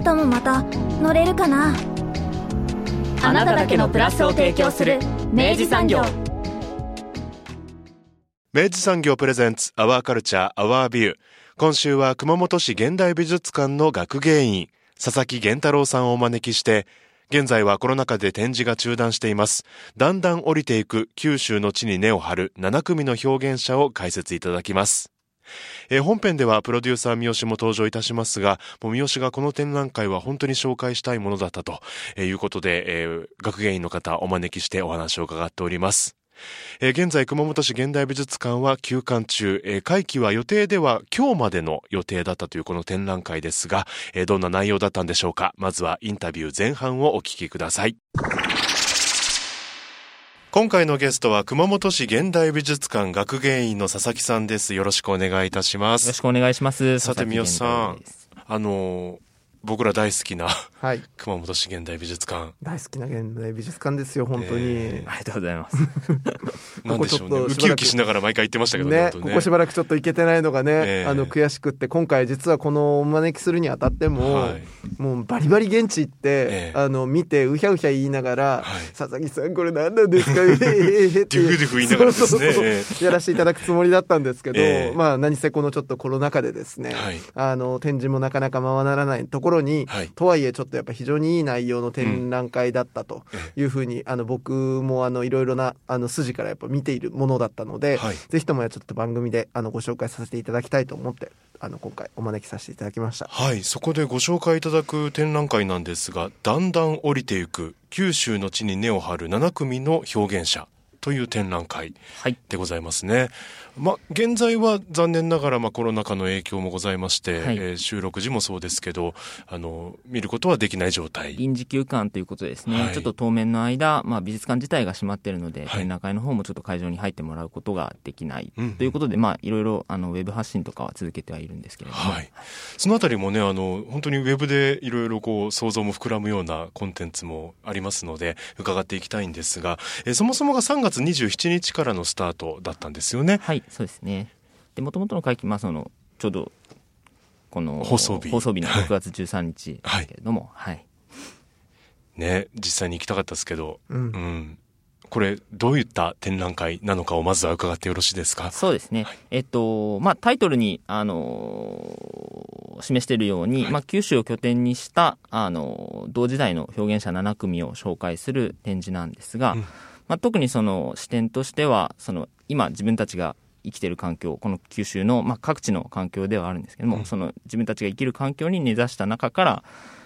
明日もまた乗れるかな？あなただけのプラスを提供する明治産業。明治産業プレゼンツアワーカルチャーアワービュー今週は熊本市現代美術館の学芸員佐々木源太郎さんをお招きして現在はコロナ禍で展示が中断しています。だんだん降りていく九州の地に根を張る7組の表現者を解説いただきます。えー、本編ではプロデューサー三好も登場いたしますが、もう三好がこの展覧会は本当に紹介したいものだったということで、えー、学芸員の方お招きしてお話を伺っております。えー、現在熊本市現代美術館は休館中、えー、会期は予定では今日までの予定だったというこの展覧会ですが、えー、どんな内容だったんでしょうか。まずはインタビュー前半をお聞きください。今回のゲストは熊本市現代美術館学芸員の佐々木さんです。よろしくお願いいたします。よろしくお願いします。さて三好さんあの僕ら大好きな、はい、熊本市現代美術館。大好きな現代美術館ですよ本当に、えー、ありがとうございます。なんでしょうね。ウキウキしながら毎回言ってましたけどねねここしばらくちょっと行けてないのがね、えー、あの悔しくって今回実はこのお招きするにあたっても、はい、もうバリバリ現地行って、えー、あの見てうひゃうひゃ言いながら、はい、佐々木さんこれ何なんですか？えー、えー、ってデュフデュフ言いながらですね。やらせていただくつもりだったんですけど、まあ何せこのちょっとコロナ禍でですね、はい、あの展示もなかなか回らないところに、はい。はいえちょっとやっぱ非常にいい内容の展覧会だったというふうに、あの僕もあのいろいろなあの筋からやっぱ見ているものだったので、はい、ぜひともちょっと番組であのご紹介させていただきたいと思ってあの今回お招きさせていただきました。はい。そこでご紹介いただく展覧会なんですがだんだん降りていく九州の地に根を張る7組の表現者という展覧会でございますね。はいまあ、現在は残念ながら、まあ、コロナ禍の影響もございまして、はい、えー、収録時もそうですけどあの見ることはできない状態。臨時休館ということですね、はい、ちょっと当面の間、まあ、美術館自体が閉まっているので、はい、展覧会の方もちょっと会場に入ってもらうことができない、うん、ということで、まあ、いろいろあのウェブ発信とかは続けてはいるんですけれども、はい、そのあたりもねあの本当にウェブでいろいろこう想像も膨らむようなコンテンツもありますので伺っていきたいんですが、えー、そもそもが3月27日からのスタートだったんですよね。はいそうですね。で、もともとの会期、まあ、その、ちょうど、この放送日。放送日の6月13日ですけれども、はい、はい、ね、実際に行きたかったですけど、うん、うん、これどういった展覧会なのかをまずは伺ってよろしいですか？そうですね、はい、えっとまあ、タイトルに、あのー、示しているように、はい、まあ、九州を拠点にした、あの同時代の表現者7組を紹介する展示なんですが、うん、まあ、特にその視点としてはその今自分たちが生きてる環境この九州の、まあ、各地の環境ではあるんですけども、うん、その自分たちが生きる環境に根ざした中から、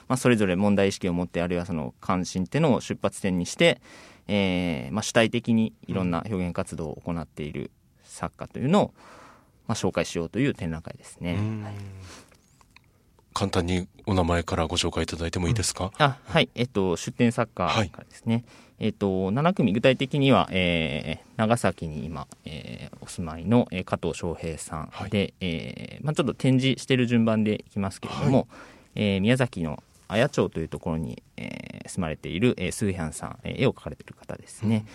まあ、それぞれ問題意識を持ってあるいはその関心っていうのを出発点にして、えーまあ、主体的にいろんな表現活動を行っている作家というのを、まあ、紹介しようという展覧会ですね。はい簡単にお名前からご紹介いただいてもいいですか、うん、あはい、えっと、出展作家からですね、はい、えっと、7組、具体的には、えー、長崎に今、えー、お住まいの、えー、加藤翔平さんで、はい、えー、まあ、ちょっと展示している順番でいきますけれども、はい、えー、宮崎の綾町というところに、えー、住まれている、えー、スーヒャンさん、えー、絵を描かれている方ですね。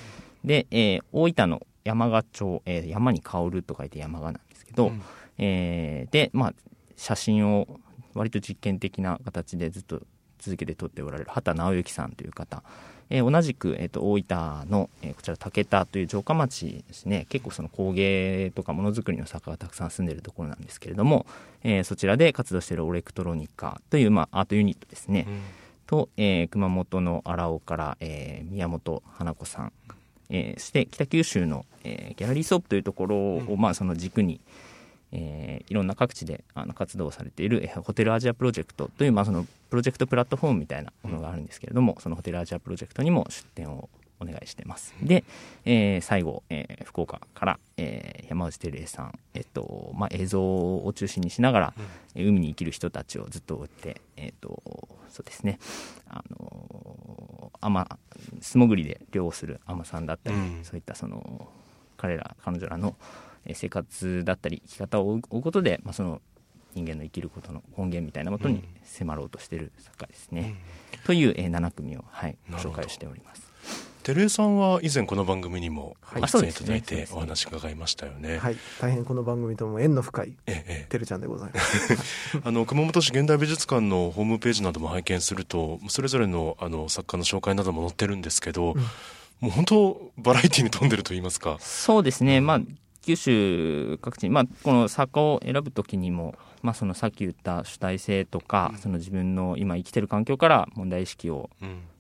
うん、で、えー、大分の山賀町、えー、山に香ると書いて山賀なんですけど、うん、えー、で、まあ、写真を割と実験的な形でずっと続けて撮っておられる畑直之さんという方、えー、同じく、えーと、大分の、えー、こちら竹田という城下町ですね。結構その工芸とかものづくりの作家がたくさん住んでいるところなんですけれども、えー、そちらで活動しているオレクトロニカという、まあ、アートユニットですね、うん、と、えー、熊本の荒尾から、えー、宮本花子さん、えー、そして北九州の、えー、ギャラリーソープというところを、うん、まあ、その軸に、えー、いろんな各地であの活動をされている、えー、ホテルアジアプロジェクトという、まあ、そのプロジェクトプラットフォームみたいなものがあるんですけれども、うん、そのホテルアジアプロジェクトにも出展をお願いしてます。で、えー、最後、えー、福岡から、えー、山内照英さん、えっとまあ、映像を中心にしながら、うん、海に生きる人たちをずっと追って、えっとそうですね。あの海素潜りで漁をする海女さんだったり、うん、そういったその彼ら彼女らの生活だったり生き方を追うことで、まあ、その人間の生きることの根源みたいなもとに迫ろうとしている作家ですね。うん、という、えー、7組を、はい、ご紹介しております。照井さんは以前この番組にも出演いただいてお話伺いましたよね。はい、大変この番組とも縁の深い照ちゃんでございます。あの熊本市現代美術館のホームページなども拝見するとそれぞれのあの作家の紹介なども載ってるんですけど、うん、もう本当バラエティーに富んでると言いますか。そうですね。まあ九州各地、まあ、この作家を選ぶときにも、まあ、そのさっき言った主体性とか、うん、その自分の今生きてる環境から問題意識を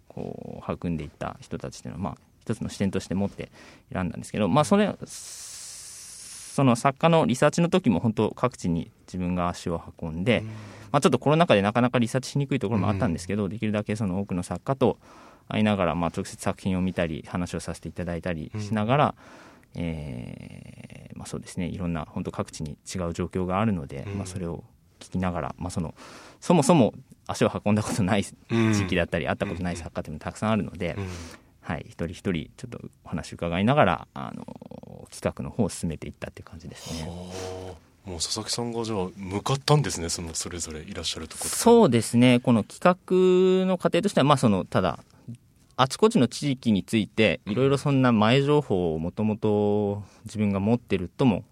こう育んでいった人たちっていうのは、まあ、一つの視点として持って選んだんですけど、まあ、それその作家のリサーチの時も本当各地に自分が足を運んで、まあ、ちょっとコロナ禍でなかなかリサーチしにくいところもあったんですけど、できるだけその多くの作家と会いながら、まあ、直接作品を見たり話をさせていただいたりしながら、えー、まあ、そうですね。いろんな本当各地に違う状況があるので、まあ、それを聞きながら、まあ、そのそもそも足を運んだことない地域だったり、会ったことない作家っていうのもたくさんあるので、はい、一人一人ちょっとお話伺いながらあの企画の方を進めていったっていう感じですね。もう佐々木さんがじゃあ向かったんですねそのそれぞれいらっしゃるところそうですね。この企画の過程としてはまあそのただあちこちの地域についていろいろそんな前情報をもともと自分が持ってるとも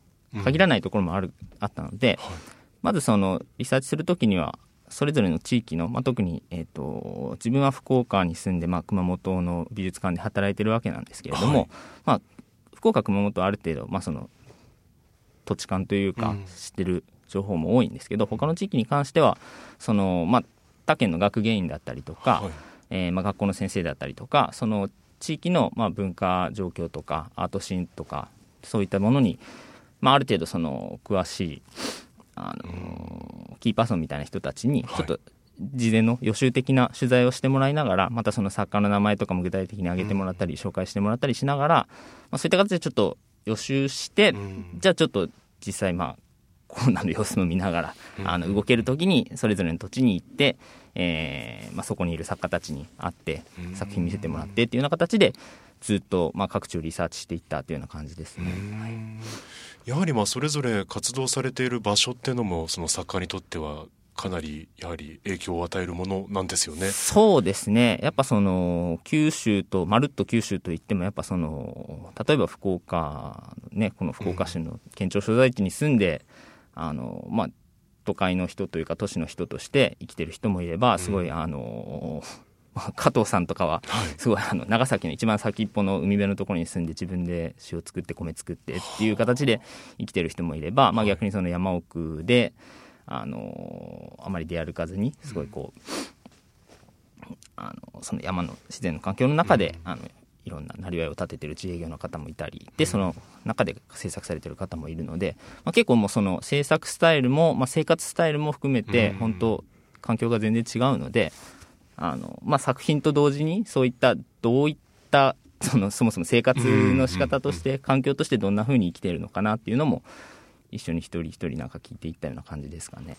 限らないところもある、うん、あったので、はい、まずそのリサーチするときにはそれぞれの地域の、まあ、特に、えーと、自分は福岡に住んで、まあ、熊本の美術館で働いてるわけなんですけれども、はい、まあ、福岡熊本はある程度、まあ、その土地勘というか、知ってる情報も多いんですけど、うん、他の地域に関してはその、まあ、他県の学芸員だったりとか、はいえー、まあ、学校の先生だったりとかその地域の、まあ、文化状況とかアートシーンとかそういったものに、まあ、ある程度その詳しいあのキーパーソンみたいな人たちにちょっと事前の予習的な取材をしてもらいながらまたその作家の名前とかも具体的に挙げてもらったり紹介してもらったりしながら、まあ、そういった形でちょっと予習してじゃあちょっと実際まあコロナの様子も見ながらあの動ける時にそれぞれの土地に行ってえーまあ、そこにいる作家たちに会って作品見せてもらってっていうような形でずっと、まあ、各地をリサーチしていったというような感じですね。やはりまあそれぞれ活動されている場所っていうのもその作家にとってはかなりやはり影響を与えるものなんですよね。そうですね。やっぱその九州とまるっと九州といってもやっぱその例えば福岡ねこの福岡市の県庁所在地に住んで、うん、あのまあ都会の人というか都市の人として生きてる人もいればすごい、あの 加藤さんとかはすごいあの長崎の一番先っぽの海辺のところに住んで自分で塩作って米作ってっていう形で生きてる人もいれば、まあ、逆にその山奥であのあまり出歩かずにすごいこう、あのその山の自然の環境の中で、あのいろんななりわいを立ててる自営業の方もいたりでその中で制作されてる方もいるので、まあ、結構もうその制作スタイルも、まあ、生活スタイルも含めて本当環境が全然違うのであの、まあ、作品と同時にそういったどういったそのそもそも生活の仕方として環境としてどんなふうに生きているのかなっていうのも一緒に一人一人なんか聞いていったような感じですかね。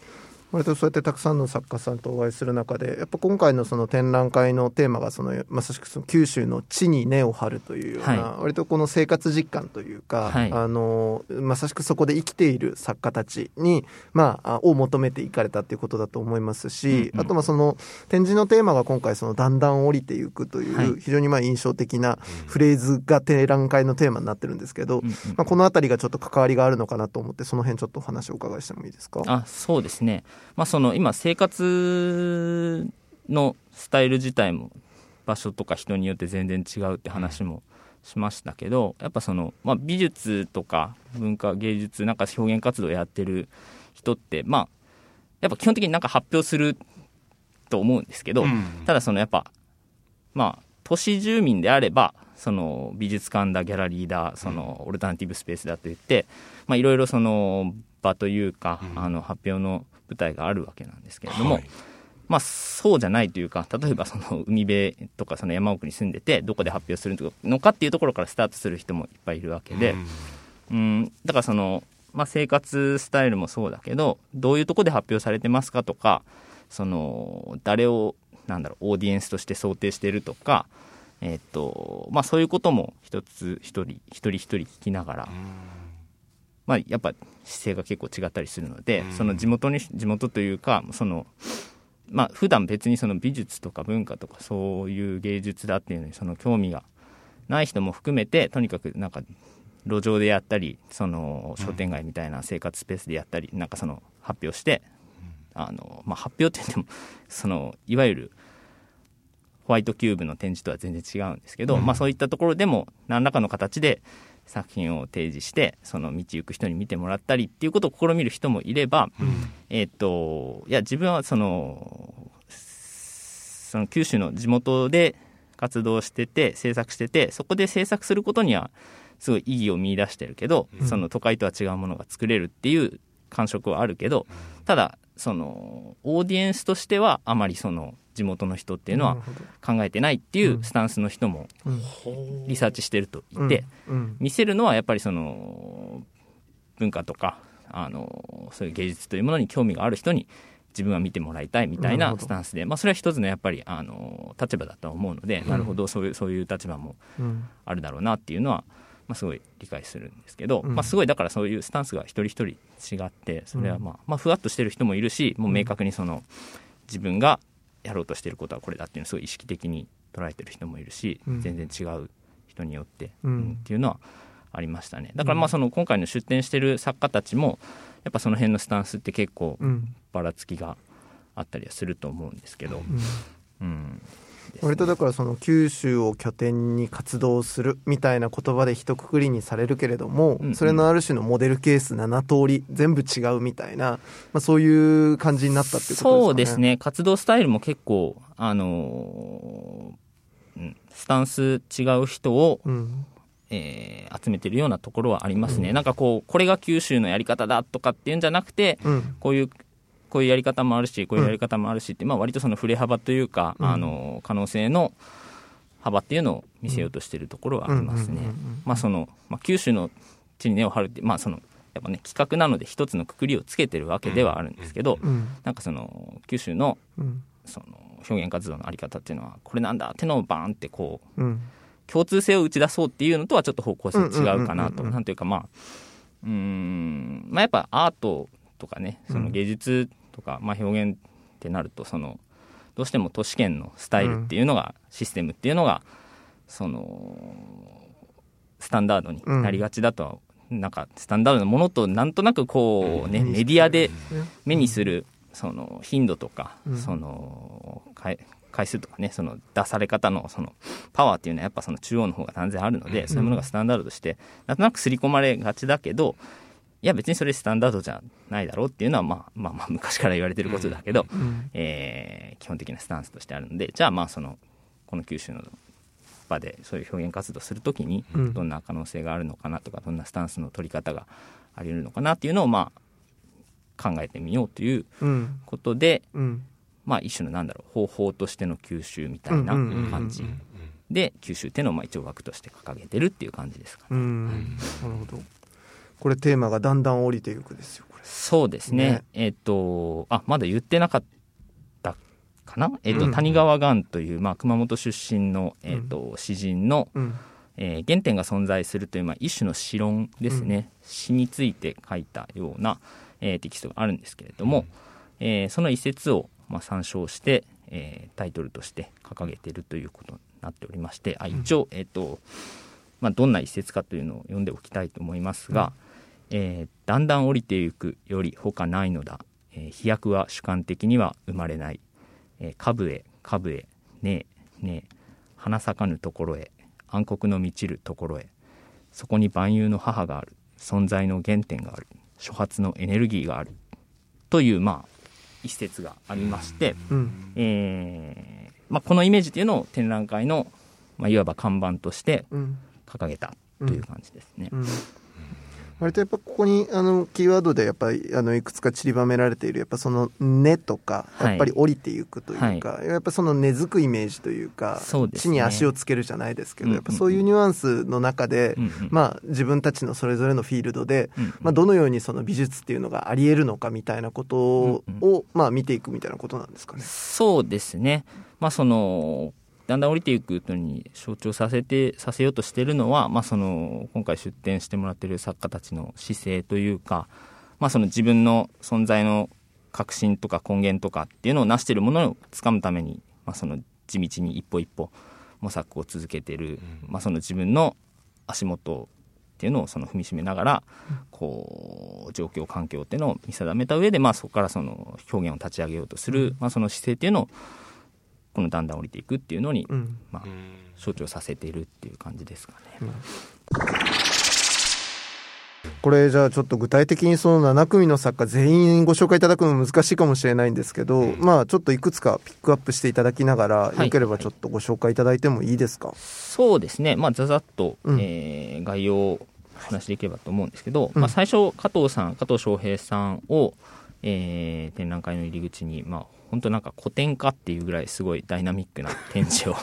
割とそうやってたくさんの作家さんとお会いする中でやっぱ今回のその展覧会のテーマがそのまさしくその九州の地に根を張るというような、はい、割とこの生活実感というか、はい、あのまさしくそこで生きている作家たちに、まあ、を求めていかれたということだと思いますし、うんうん、あとまあその展示のテーマが今回そのだんだん降りていくという非常にまあ印象的なフレーズが展覧会のテーマになってるんですけど、うんうん、まあ、この辺りがちょっと関わりがあるのかなと思ってその辺ちょっとお話をお伺いしてもいいですか？あそうですねまあ、その今生活のスタイル自体も場所とか人によって全然違うって話もしましたけどやっぱその、まあ、美術とか文化芸術なんか表現活動やってる人ってまあやっぱ基本的になんか発表すると思うんですけど、うん、ただそのやっぱまあ都市住民であればその美術館だギャラリーだそのオルタナティブスペースだと言っていろいろその場というか、うん、あの発表の舞台があるわけなんですけれども、はい、まあ、そうじゃないというか例えばその海辺とかその山奥に住んでてどこで発表するのかっていうところからスタートする人もいっぱいいるわけで、うん、だからその、まあ、生活スタイルもそうだけどどういうとこで発表されてますかとかその誰をなんだろうオーディエンスとして想定してるとか、えー、っとまあ、そういうことも一つ一人一人一人聞きながら。まあ、やっぱ姿勢が結構違ったりするので、その地元に地元というかそのまあ普段別にその美術とか文化とかそういう芸術だっていうのにその興味がない人も含めてとにかくなんか路上でやったりその商店街みたいな生活スペースでやったり、なんかその発表して、あのまあ、発表って言ってもそのいわゆるホワイトキューブの展示とは全然違うんですけど、まあ、そういったところでも何らかの形で作品を提示してその道行く人に見てもらったりっていうことを試みる人もいれば、うん、えっ、ー、といや自分はそのその九州の地元で活動してて制作しててそこで制作することにはすごい意義を見出してるけど、うん、その都会とは違うものが作れるっていう感触はあるけどただそのオーディエンスとしてはあまりその地元の人っていうのは考えてないっていうスタンスの人もリサーチしてると言って、見せるのはやっぱりその文化とかあのそういう芸術というものに興味がある人に自分は見てもらいたいみたいなスタンスで、まあ、それは一つのやっぱりあの立場だと思うので、なるほどそういうそういう立場もあるだろうなっていうのは、まあ、すごい理解するんですけど、まあ、すごいだからそういうスタンスが一人一人違ってそれはまあ、まあ、ふわっとしてる人もいるしもう明確にその自分がやろうとしてることはこれだっていうのをすごい意識的に捉えてる人もいるし、うん、全然違う人によって、うん、っていうのはありましたね。だからまあその今回の出展してる作家たちもやっぱその辺のスタンスって結構ばらつきがあったりはすると思うんですけど、うん、割とだからその九州を拠点に活動するみたいな言葉で一括りにされるけれども、うんうん、それのある種のモデルケース7通り全部違うみたいな、まあ、そういう感じになったっていうことですかね。そうですね。活動スタイルも結構あのー、スタンス違う人を、うん。えー、集めてるようなところはありますね、うん、なんかこうこれが九州のやり方だとかっていうんじゃなくて、うん、こういうこういうやり方もあるしこういうやり方もあるしって、まあ、割とその振れ幅というか、あの可能性の幅っていうのを見せようとしているところはありますね。まあそのまあ、九州の地に根を張るって、まあそのやっぱね、企画なので一つのくくりをつけてるわけではあるんですけど、うん、なんかその九州の,、その表現活動のあり方っていうのはこれなんだってのをバーンってこう、うん、共通性を打ち出そうっていうのとはちょっと方向性違うかなと、なんていうかまあうんまあやっぱアートとかねその芸術とか、まあ、表現ってなるとそのどうしても都市圏のスタイルっていうのが、システムっていうのがそのスタンダードになりがちだとは、なんかスタンダードなものとなんとなくこうね、メディアで目にするその頻度とか、その回数とかねその出され方のそのパワーっていうのはやっぱその中央の方が断然あるので、そういうものがスタンダードとしてなんとなく刷り込まれがちだけどいや別にそれスタンダードじゃないだろうっていうのは、まあ、まあまあ昔から言われてることだけど、うん、えー、基本的なスタンスとしてあるのでじゃあまあそのこの九州の場でそういう表現活動するときにどんな可能性があるのかなとかどんなスタンスの取り方があり得るのかなっていうのをまあ考えてみようということで、うん、まあ一種のなんだろう方法としての九州みたいな感じ。で九州っていうのをまあ一応枠として掲げてるっていう感じですかね。なるほどこれテーマがだんだん降りていくですよそうですね、ね、えっ、ー、とあまだ言ってなかったかな、えっ、ー、と、うん、谷川岩という、まあ、熊本出身の、えーと、うん、詩人の、うん、えー、原点が存在するという、まあ、一種の詩論ですね、詩について書いたような、えー、テキストがあるんですけれども、えー、その一節を、まあ、参照して、えー、タイトルとして掲げているということになっておりましてあ一応、えっ、とまあ、どんな一節かというのを読んでおきたいと思いますが、えー、だんだん降りていくより他ないのだ、えー、飛躍は主観的には生まれない、えー、株へ株へねえねえ花咲かぬところへ暗黒の満ちるところへ。そこに万有の母がある。存在の原点がある。初発のエネルギーがある。というまあ一節がありまして、うん、えー、まあ、このイメージというのを展覧会の、まあ、いわば看板として掲げたという感じですね。うんうん割とやっぱここにあのキーワードでやっぱりあのいくつか散りばめられているやっぱその根とかやっぱり降りていくというか、はい、やっぱその根付くイメージというか、ね、地に足をつけるじゃないですけど、やっぱそういうニュアンスの中で、うんうん、まあ自分たちのそれぞれのフィールドで、うんうん、まあどのようにその美術っていうのがあり得るのかみたいなことを、うんうん、まあ見ていくみたいなことなんですかね。そうですね。まあそのだんだん降りていくのに象徴させてさせようとしているのは、まあ、その今回出展してもらっている作家たちの姿勢というか、まあ、その自分の存在の革新とか根源とかっていうのを成しているものをつかむために、まあ、その地道に一歩一歩模索を続けている、まあ、その自分の足元っていうのをその踏みしめながら、こう状況環境っていうのを見定めた上で、まあ、そこからその表現を立ち上げようとする、まあ、その姿勢っていうのをこのだんだん降りていくっていうのに、うん、まあ、象徴させているっていう感じですかね。うん、これじゃあちょっと具体的にその7組の作家全員ご紹介いただくの難しいかもしれないんですけど、うん、まあちょっといくつかピックアップしていただきながら、はい、よければちょっとご紹介いただいてもいいですか、はい、そうですね。まあざざっと、うん、えー、概要を話していければと思うんですけど、まあ、最初加藤さん加藤翔平さんを、えー、展覧会の入り口に、まあ、本当なんか古典化っていうぐらいすごいダイナミックな展示を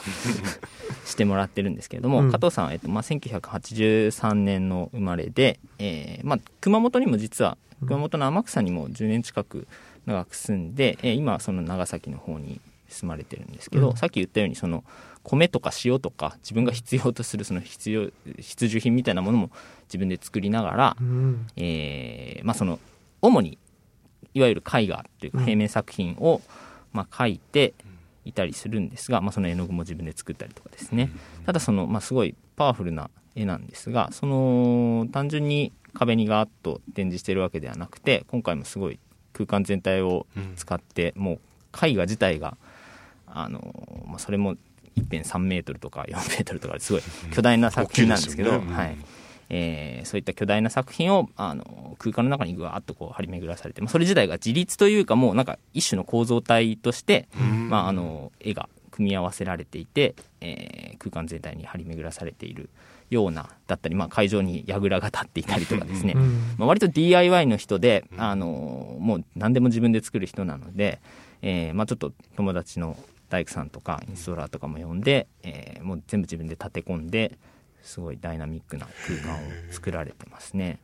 してもらってるんですけれども、うん、加藤さんは、えっとまあ、1983年の生まれで、えーまあ、熊本にも実は熊本の天草にも10年近く長く住んで、えー、今はその長崎の方に住まれてるんですけど、うん、さっき言ったようにその米とか塩とか自分が必要とするその必要必需品みたいなものも自分で作りながら、うん、えー、まあ、その主にいわゆる絵画というか平面作品を、まあ、描いていたりするんですが、まあ、その絵の具も自分で作ったりとかですね。ただその、まあ、すごいパワフルな絵なんですがその単純に壁にガーッと展示してるわけではなくて今回もすごい空間全体を使って、もう絵画自体があの、まあ、それも1.3メートルとか4メートルとかすごい巨大な作品なんですけど、ね、はいえー、そういった巨大な作品をあの空間の中にぐわーっとこう張り巡らされて、まあ、それ自体が自立というかもうなんか一種の構造体として、まあ、あの絵が組み合わせられていて、えー、空間全体に張り巡らされているようなだったり、まあ、会場に櫓が立っていたりとかですね、まあ、割と DIY の人であのもう何でも自分で作る人なので、えーまあ、ちょっと友達の大工さんとかインストーラーとかも呼んで、えー、もう全部自分で立て込んですごいダイナミックな空間を作られてますね。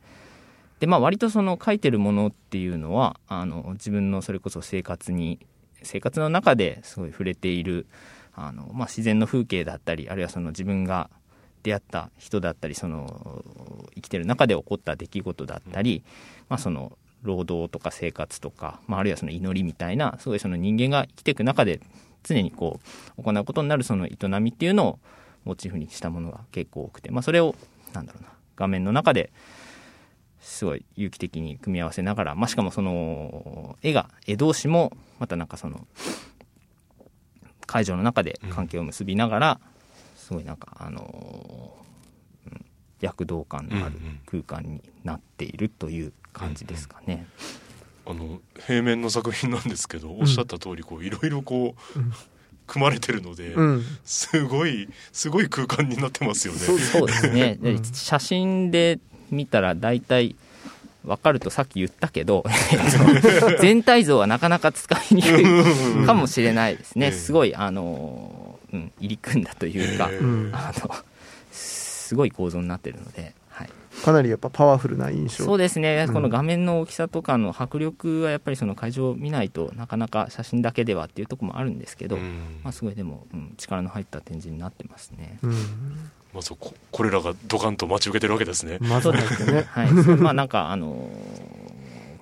でまあ割とその書いてるものっていうのはあの自分のそれこそ生活に生活の中ですごい触れているあの、まあ、自然の風景だったりあるいはその自分が出会った人だったりその生きてる中で起こった出来事だったり、まあ、その労働とか生活とか、まあ、あるいはその祈りみたいなすごいその人間が生きていく中で常にこう行うことになるその営みっていうのをモチーフにしたものが結構多くて、まあ、それをなんだろうな画面の中ですごい有機的に組み合わせながら、まあ、しかもその絵が絵同士もまたなんかその会場の中で関係を結びながら、すごいなんかあの躍動感のある空間になっているという感じですかね。あの平面の作品なんですけど、おっしゃった通りこういろいろこう、組まれてるので、うん、すごいすごい空間になってますよね。そうですね。で写真で見たら大体分かるとさっき言ったけど 全体像はなかなか使いにくいかもしれないですね、すごいあの、うん、入り組んだというか、あのすごい構造になってるので。かなりやっぱパワフルな印象そうですね、うん、この画面の大きさとかの迫力はやっぱりその会場を見ないとなかなか写真だけではっていうところもあるんですけど、うん、まあ、すごいでも、うん、力の入った展示になってますね。まずここれらがドカンと待ち受けてるわけですね。まあ、そうですね。はい。まあなんかあの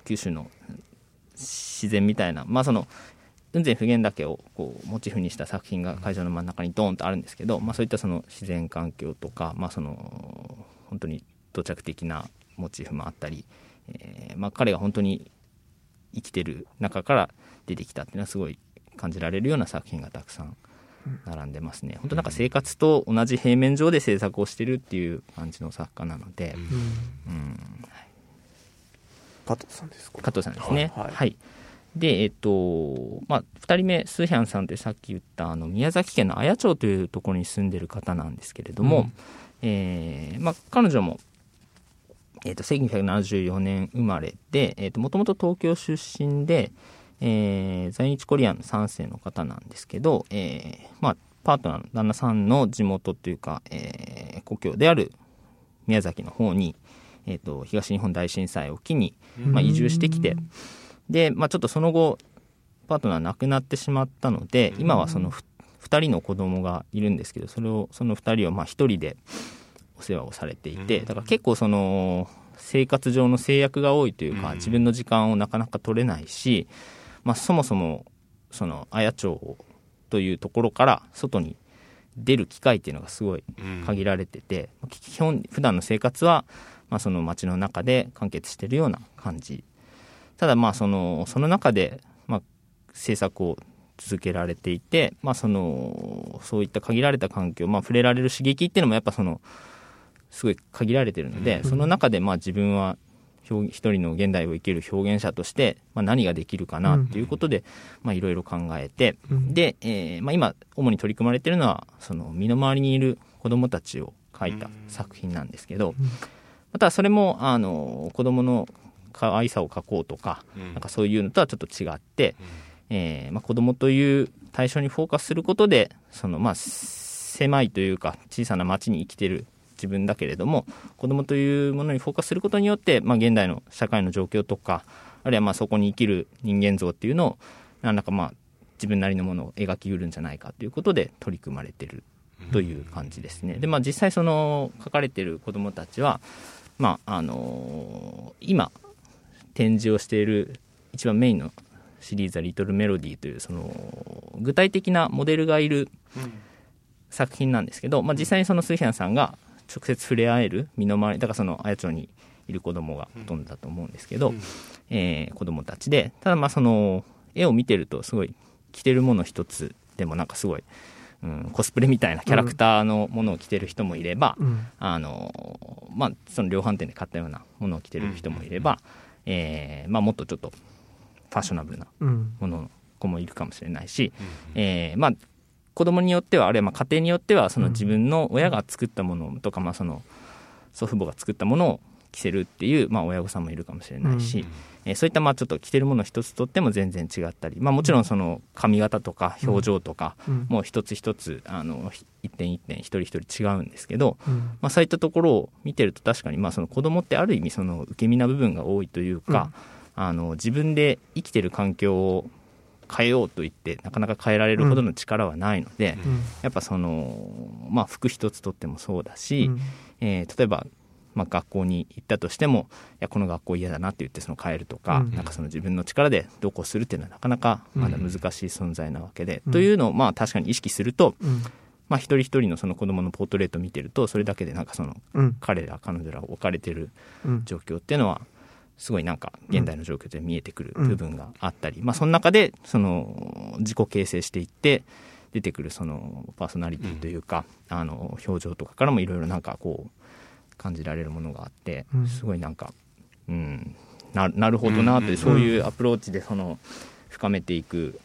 九州の自然みたいな、まあその雲仙普賢岳をこうモチーフにした作品が会場の真ん中にドーンとあるんですけど、まあそういったその自然環境とか、まあその本当に土着的なモチーフもあったり、えー、まあ、彼が本当に生きてる中から出てきたっていうのはすごい感じられるような作品がたくさん並んでますね。本当なんか生活と同じ平面上で制作をしてるっていう感じの作家なので、うん、うん、加藤さんですか？加藤さんですね。はい、はい。で、えっと、まあ、2人目、スーヒャンさんってさっき言った、あの、宮崎県の綾町というところに住んでる方なんですけれども、うん、えー、まあ、彼女もえーと、1974年生まれで、えーと、もともと東京出身で、えー、在日コリアン3世の方なんですけど、えーまあ、パートナーの旦那さんの地元というか、えー、故郷である宮崎の方に、えーと、東日本大震災を機に、まあ、移住してきてで、まあ、ちょっとその後パートナー亡くなってしまったので今はその2人の子供がいるんですけどそれをその2人をまあ1人でお世話をされていてだから結構その生活上の制約が多いというか自分の時間をなかなか取れないし、まあ、そもそもその綾町というところから外に出る機会っていうのがすごい限られてて、うん、基本普段の生活はまあその街の中で完結してるような感じ。ただまあそのその中でまあ制作を続けられていて、まあ、そのそういった限られた環境、まあ、触れられる刺激っていうのもやっぱそのすごい限られてるので、うん、その中でまあ自分は一人の現代を生きる表現者として、まあ、何ができるかなっていうことでいろいろ考えて、うん、で、えーまあ、今主に取り組まれてるのはその身の回りにいる子どもたちを描いた作品なんですけど、またそれもあの子どもの可愛さを描こうとか,、なんかそういうのとはちょっと違って、えーまあ、子どもという対象にフォーカスすることでその、まあ、狭いというか小さな町に生きてる自分だけれども子どもというものにフォーカスすることによって、まあ、現代の社会の状況とかあるいはまあそこに生きる人間像っていうのを何らかまあ自分なりのものを描きうるんじゃないかということで取り組まれてるという感じですね。でまあ、実際その書かれてる子どもたちは、まああのー、今展示をしている一番メインのシリーズは「リトルメロディー」というその具体的なモデルがいる作品なんですけど、まあ、実際にそのスーヒャンさんが直接触れ合える身の回りだからその綾町にいる子供がほとんどだと思うんですけど、うん、えー、子供たちでただまあその絵を見てるとすごい着てるもの一つでもなんかすごい、うん、コスプレみたいなキャラクターのものを着てる人もいれば、うん、あのまあ、その量販店で買ったようなものを着てる人もいれば、うん、えー、まあ、もっとちょっとファッショナブルなものの子もいるかもしれないし、うん、えー、まあ、子供によってはあるいはまあ家庭によってはその自分の親が作ったものとか、まあ、その祖父母が作ったものを着せるっていう、まあ、親御さんもいるかもしれないし、うん、えー、そういったまあちょっと着てるもの一つとっても全然違ったり、まあ、もちろんその髪型とか表情とかもう一つ一つあの一点一点一人一人違うんですけど、うん、まあ、そういったところを見てると確かにまあその子供ってある意味その受け身な部分が多いというか、うん、あの自分で生きてる環境を変えようと言ってなかなか変えられるほどの力はないので、うん、やっぱその、まあ、服一つとってもそうだし、うん、えー、例えば、まあ、学校に行ったとしてもいやこの学校嫌だなって言ってその変えるとかうん、なんかその自分の力でどうこうするっていうのはなかなかまだ難しい存在なわけで、というのをまあ確かに意識すると、まあ、一人一人のその子供のポートレートを見てるとそれだけでなんかその彼ら彼女ら置かれてる状況っていうのはすごいなんか現代の状況で見えてくる部分があったり、うん、まあ、その中でその自己形成していって出てくるそのパーソナリティというか、うん、あの表情とかからもいろいろなんかこう感じられるものがあってすごいなんか、うん、ななるほどなという、そういうアプローチでその深めていく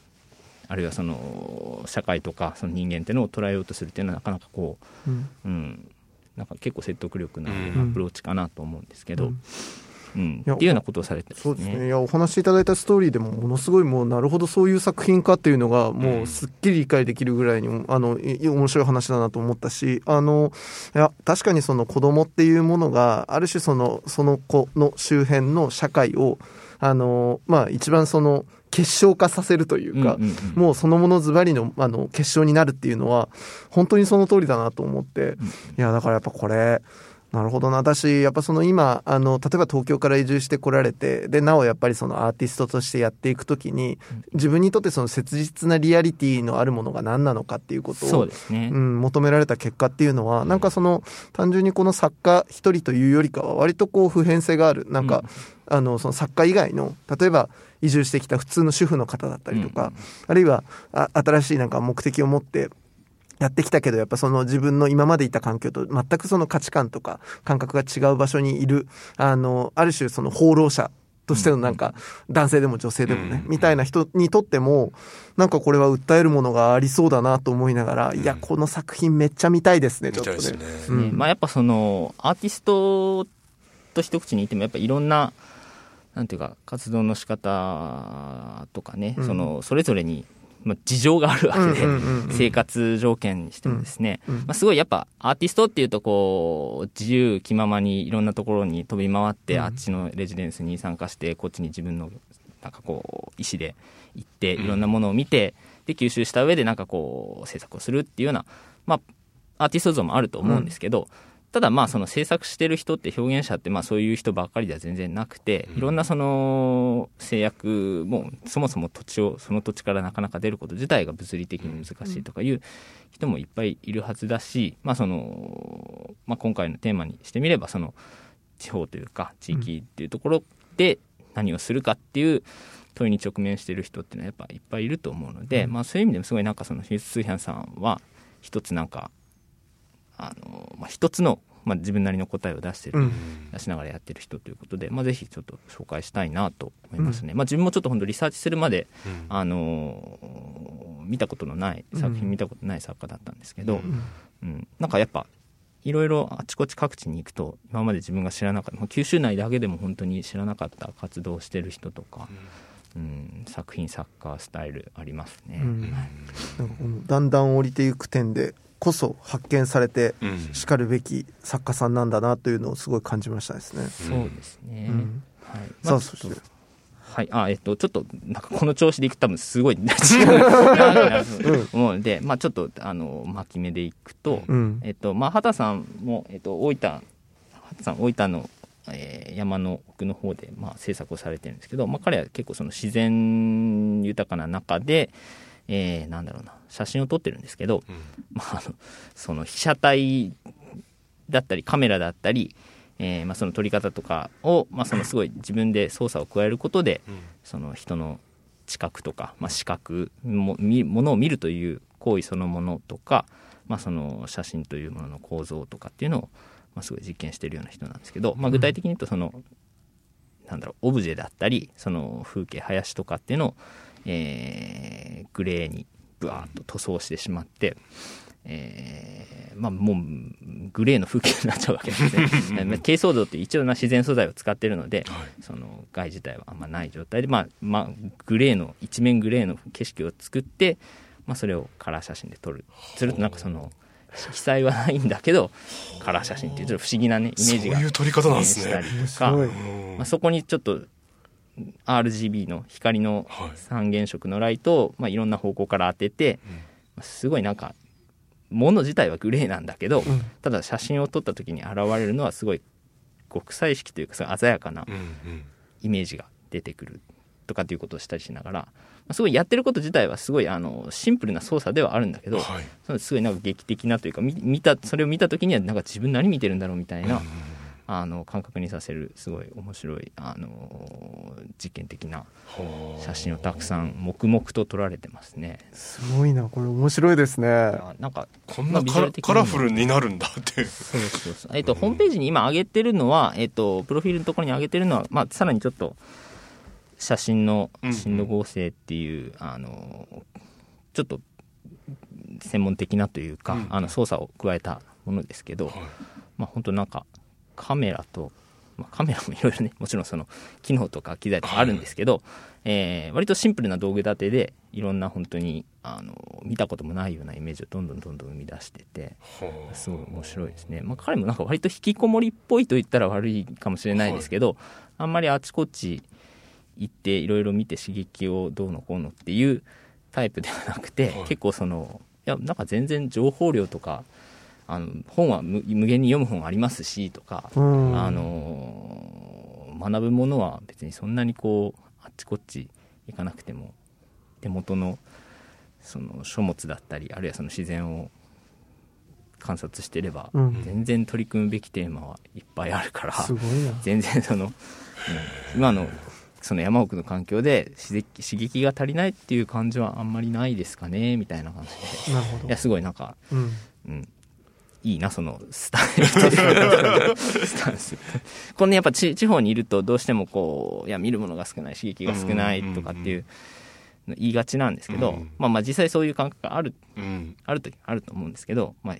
あるいはその社会とかその人間っていうのを捉えようとするっていうのはなかなかこう、うん、うん、なんか結構説得力のあるアプローチかなと思うんですけど。うんうん、っていうようなことをされて、ね、そうですね。いやお話しいただいたストーリーでもものすごいもうなるほどそういう作品かっていうのがもうすっきり理解できるぐらいにあの面白い話だなと思ったしあのいや確かにその子供っていうものがある種そのその子の周辺の社会をあのまあ一番その結晶化させるというか、うんうんうん、もうそのものズバリのあの結晶になるっていうのは本当にその通りだなと思って、うん、いやだからやっぱこれなるほどな。私、やっぱその今、あの、例えば東京から移住してこられて、で、なおやっぱりそのアーティストとしてやっていくときに、自分にとってその切実なリアリティのあるものが何なのかっていうことを、そうですね。うん、求められた結果っていうのは、なんかその、単純にこの作家一人というよりかは、割とこう普遍性がある。なんか、うん、あの、その作家以外の、例えば、移住してきた普通の主婦の方だったりとか、うん、あるいはあ新しいなんか目的を持ってやってきたけど、やっぱその自分の今までいた環境と全くその価値観とか感覚が違う場所にいる、あの、ある種その放浪者としてのなんか、男性でも女性でもね、みたいな人にとっても、なんかこれは訴えるものがありそうだなと思いながら、いや、この作品めっちゃ見たいですね、ちょっとね。うん、まあやっぱその、アーティストと一口に言ってもやっぱいろんななんていうか活動の仕方とかね、うん、そのそれぞれにまあ、事情があるわけで、生活条件にしてもですね、まあ、すごいやっぱアーティストっていうとこう自由気ままにいろんなところに飛び回って、あっちのレジデンスに参加してこっちに自分のなんかこう意思で行っていろんなものを見て、で吸収した上でなんかこう制作をするっていうような、まあ、アーティスト像もあると思うんですけど、ただまあその制作してる人って表現者ってまあそういう人ばっかりでは全然なくていろんなその制約もそもそも土地をその土地からなかなか出ること自体が物理的に難しいとかいう人もいっぱいいるはずだしまあそのまあ今回のテーマにしてみればその地方というか地域っていうところで何をするかっていう問いに直面している人っていうのはやっぱいっぱいいると思うので、まあそういう意味でもすごいなんかそのヒス・スーヒャンさんは一つなんかあの、まあ、一つの、まあ、自分なりの答えを出してる、うん、出しながらやってる人ということで、まあ、ぜひちょっと紹介したいなと思いますね、うん、まあ、自分もちょっと本当リサーチするまで、うん、あの見たことのない作品見たことない作家だったんですけど、うん。なんかやっぱいろいろあちこち各地に行くと今まで自分が知らなかった九州内だけでも本当に知らなかった活動をしてる人とか、うん、作品作家スタイルありますね、うん、だんだん降りていく点でこそ発見されてしかるべき作家さんなんだなというのをすごい感じましたですね。そうですね。うん、はい。さあ、そして。はい、あえっと、ちょっと、なんかこの調子でいくと多分すごい 違うなと思うので、まあちょっと、あの、巻き目でいくと、うん、えっと、まあ畑さんも、えっと、大分、畑さん、大分の、えー、山の奥の方で、まあ制作をされてるんですけど、まあ彼は結構その自然豊かな中で、えー、なんだろうな、写真を撮ってるんですけど、うん、まあ、その被写体だったりカメラだったり、えーまあ、その撮り方とかを、まあ、そのすごい自分で操作を加えることで、うん、その人の知覚とか、まあ、視覚もものを見るという行為そのものとか、まあ、その写真というものの構造とかっていうのを、まあ、すごい実験してるような人なんですけど、まあ、具体的に言うとその、うん、なんだろうオブジェだったりその風景林とかっていうのを、えー、グレーにブワーッと塗装してしまって、えー、まあもうグレーの風景になっちゃうわけですね。珪藻土って一応な自然素材を使ってるので、はい、その害自体はあんまない状態で、まあ、まあグレーの一面グレーの景色を作って、まあ、それをカラー写真で撮る。するとなんかその色彩はないんだけどカラー写真っていうちょっと不思議なねイメージがそういう撮り方なんですね。したりとか、まあ、そこにちょっと RGB の光の三原色のライトを、まあ、いろんな方向から当てて、すごいなんかもの自体はグレーなんだけど、ただ写真を撮った時に現れるのはすごい極彩色というか鮮やかなイメージが出てくるとかっていうことをしたりしながら、すごいやってること自体はすごいあのシンプルな操作ではあるんだけど、はい、すごいなんか劇的なというか見たそれを見た時にはなんか自分何見てるんだろうみたいな。あの感覚にさせるすごい面白いあの実験的な写真をたくさん黙々と撮られてますね。すごいなこれ面白いですね。なんかこんなカラフルになるんだってそう。そうそうえっとホームページに今上げてるのはえっとプロフィールのところに上げてるのはまあさらにちょっと写真の深度合成っていう、うんうん、あのちょっと専門的なというか、うん、あの操作を加えたものですけど、はい、まあ本当なんかカメラと、まあ、カメラもいろいろね、もちろんその機能とか機材とかあるんですけど、はい、えー、割とシンプルな道具立てで、いろんな本当に、あの、見たこともないようなイメージをどんどんどんどん生み出してて、すごい面白いですね。まあ、彼もなんか割と引きこもりっぽいと言ったら悪いかもしれないですけど、はい、あんまりあちこち行っていろいろ見て刺激をどうのこうのっていうタイプではなくて、はい、結構その、いや、なんか全然情報量とか、あの本は無限に読む本ありますしとか、あの学ぶものは別にそんなにこうあっちこっち行かなくても手元のその書物だったりあるいはその自然を観察してれば、全然取り組むべきテーマはいっぱいあるから 全然その、うん、今のその山奥の環境で刺激が足りないっていう感じはあんまりないですかねみたいな感じで。いやすごいなんか、うん、うん、いいな、そのスタイル スタンス。このやっぱ地方にいるとどうしてもこう、いや、見るものが少ない、刺激が少ないとかっていう、言いがちなんですけど、うん、まあまあ実際そういう感覚がある、うん、あると、あると思うんですけど、まあ、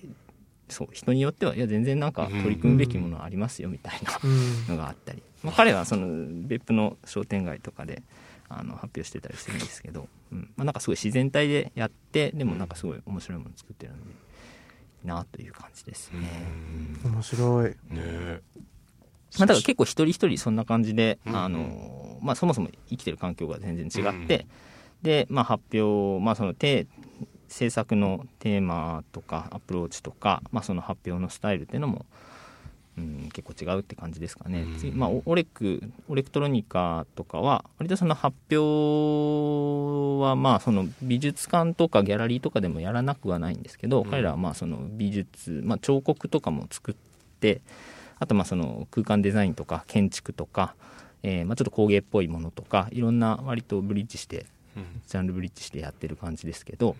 そう人によってはいや全然なんか取り組むべきものありますよみたいなのがあったり、まあ、彼はその別府の商店街とかであの発表してたりするんですけど、うん。まあ、なんかすごい自然体でやってでもなんかすごい面白いもの作ってるんでなという感じですね。面白い、ねまあ、だから結構一人一人そんな感じで、あのまあ、そもそも生きてる環境が全然違って、で、まあ、発表、まあ、その制作のテーマとかアプローチとか、まあ、その発表のスタイルっていうのも、うん、結構違うって感じですかね、うん、まあ、オレクオレクトロニカとかは割とその発表はまあその美術館とかギャラリーとかでもやらなくはないんですけど、うん、彼らはまあその美術、まあ、彫刻とかも作ってあとまあその空間デザインとか建築とか、えー、まあちょっと工芸っぽいものとかいろんな割とブリッジしてジャンルブリッジしてやってる感じですけど、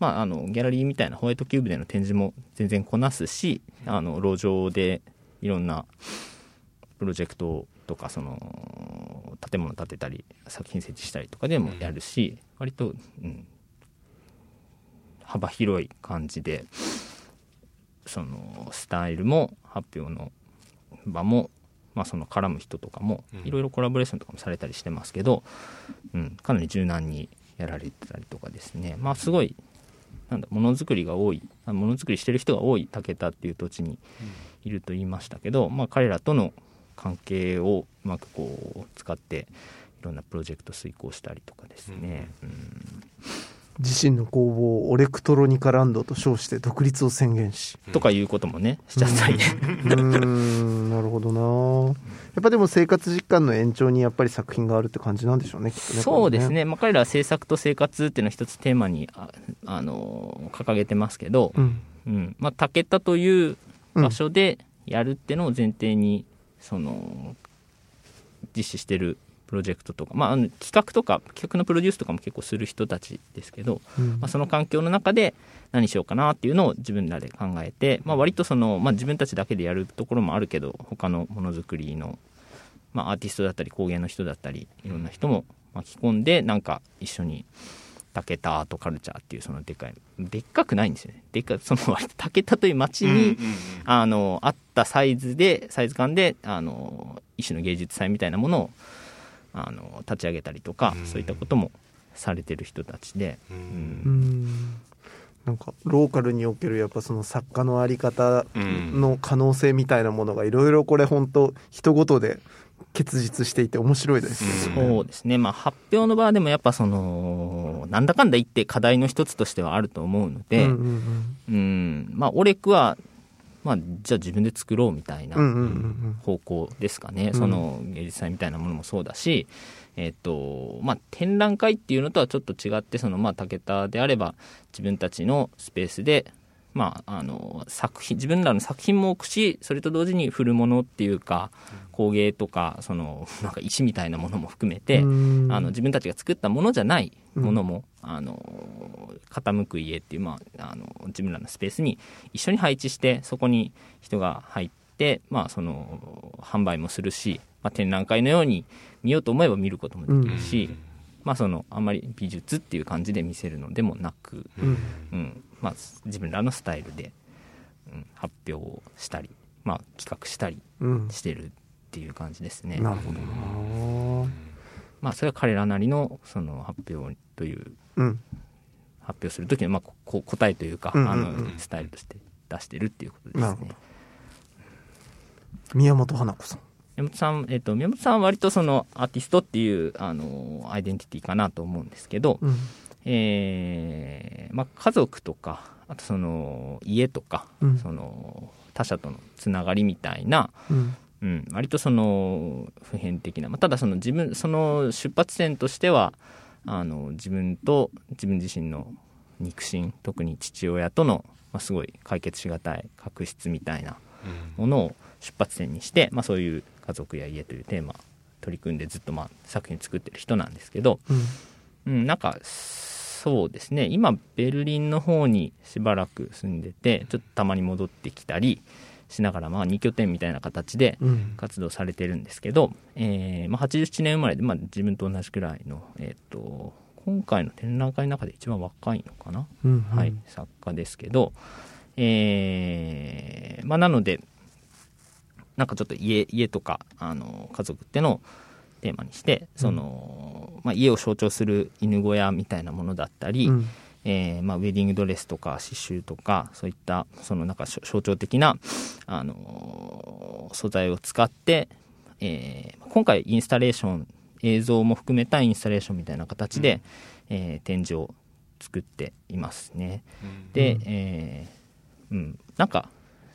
まあ、あのギャラリーみたいなホワイトキューブでの展示も全然こなすしあの路上でいろんなプロジェクトとかその建物建てたり作品設置したりとかでもやるし、うん、割と、うん、幅広い感じでそのスタイルも発表の場も、まあ、その絡む人とかもいろいろコラボレーションとかもされたりしてますけど、うん、かなり柔軟にやられてたりとかですね。まあすごいなんだものづくりが多いものづくりしてる人が多い武田っていう土地にいると言いましたけど、まあ、彼らとの関係をうまくこう使っていろんなプロジェクト遂行したりとかですね。うん、うん。自身の工房をオレクトロニカランドと称して独立を宣言し、とかいうこともねしちゃったり。うん。なるほどな。やっぱでも生活実感の延長にやっぱり作品があるって感じなんでしょうねね。そうですね、まあ、彼らは制作と生活っていうのを一つテーマにああの掲げてますけど、うん、うん、まあ、竹田という場所でやるってのを前提に、その実施してるプロジェクトとか、まあ、あの企画とか企画のプロデュースとかも結構する人たちですけど、うん、まあ、その環境の中で何しようかなっていうのを自分らで考えて、まあ、割とその、まあ、自分たちだけでやるところもあるけど他のものづくりの、まあ、アーティストだったり工芸の人だったりいろんな人も巻き込んでなんか一緒に竹田アートカルチャーっていうそのでかいでっかくないんですよね。でっか その竹田という町に、あのあったサイズでサイズ感であの一種の芸術祭みたいなものをあの立ち上げたりとか、そういったこともされてる人たちで。うん、なんかローカルにおけるやっぱその作家の在り方の可能性みたいなものがいろいろこれ本当人ごとで結実していて面白いです、ね、そうですね、まあ、発表の場でもやっぱそのなんだかんだ言って課題の一つとしてはあると思うので、うん、うん、まあ、オレクはまあ、じゃあ自分で作ろうみたいな方向ですかね、その芸術祭みたいなものもそうだし、えーとまあ、展覧会っていうのとはちょっと違ってその、まあ、武田であれば自分たちのスペースで、まあ、あの作品自分らの作品も置くしそれと同時に古物っていうか工芸とかその なんか石みたいなものも含めてあの自分たちが作ったものじゃないものも、うん、あの傾く家っていう、まあ、あの自分らのスペースに一緒に配置してそこに人が入って、まあ、その販売もするし、まあ、展覧会のように見ようと思えば見ることもできるし、うん、まあ、そのあんまり美術っていう感じで見せるのでもなく、うん、うん、まあ、自分らのスタイルで、うん、発表をしたり、まあ、企画したりしてるっていう感じですね。なるほどまあ、それは彼らなりのその発表という、うん、発表する時のまあこ答えというか、うんうんうん、あのスタイルとして出してるっていうことですね。宮本花子さん。宮本さん、えっと、宮本さんは割とそのアーティストっていうあのアイデンティティかなと思うんですけど、うん、えー、まあ、家族とかあとその家とか、うん、その他者とのつながりみたいな、うん、うん、割とその普遍的な、まあ、ただその自分その出発点としてはあの自分と自分自身の肉親特に父親との、まあ、すごい解決しがたい確執みたいなものを出発点にして、まあ、そういう家族や家というテーマ取り組んでずっとまあ作品作ってる人なんですけど、うん、うん、なんかそうですね。今ベルリンの方にしばらく住んでてちょっとたまに戻ってきたりしながら、まあ、2拠点みたいな形で活動されてるんですけど、うん、えー、まあ、87年生まれで、まあ、自分と同じくらいの、えーと、今回の展覧会の中で一番若いのかな、うんうん、はい、作家ですけど、えー、まあ、なので、なんかちょっと家家とかあの家族ってのをテーマにしてその、まあ、家を象徴する犬小屋みたいなものだったり、うん、えー、まあ、ウェディングドレスとか刺繍とかそういったそのなんか象徴的な、あの素材を使って、えー、今回インスタレーション映像も含めたインスタレーションみたいな形で、うん、えー、展示を作っていますね。うん、で、えー、うん、なんか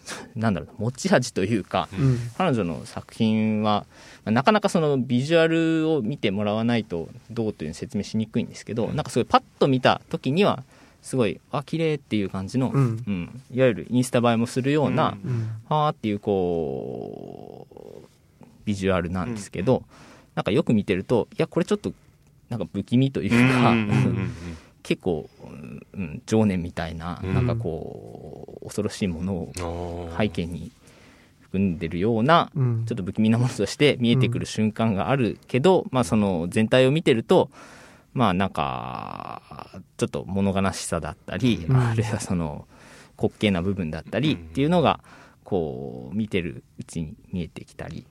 なんだろう持ち味というか、うん、彼女の作品はなかなかそのビジュアルを見てもらわないとどうというの説明しにくいんですけど、うん、なんかすごいパッと見た時にはすごいあ綺麗っていう感じの、うん、うん、いわゆるインスタ映えもするような、うん、はあっていうこうビジュアルなんですけど、うん、なんかよく見てるといやこれちょっとなんか不気味というか、結構、うん、情念みたいな、なんかこう恐ろしいものを背景に含んでるような、ちょっと不気味なものとして見えてくる瞬間があるけど、まあその全体を見てるとまあなんかちょっと物悲しさだったり、あるいはその滑稽な部分だったりっていうのがこう見てるうちに見えてきたり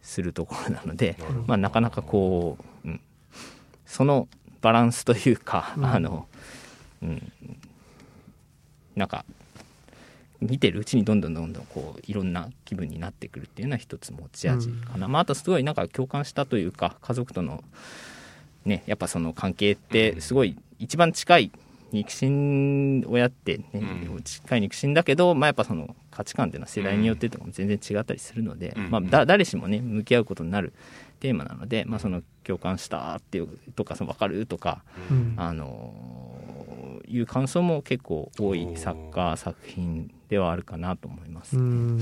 するところなので、まあ、なかなかこう、うん、そのバランスというか、うん、あの、うん、なんか見てるうちにどんどんどんどんこういろんな気分になってくるっていうのは一つ持ち味かな、うん、まあ、あとすごいなんか共感したというか家族とのねやっぱその関係ってすごい一番近い肉親親ってね、うん、近い肉親だけど、まあ、やっぱその価値観っていうのは世代によってとかも全然違ったりするので、うん、まあ、だ誰しもね向き合うことになるテーマなので、まあ、その共感したっていうとかその分かるとか、うん、あのいう感想も結構多い作家作品ではあるかなと思います、ね、うん。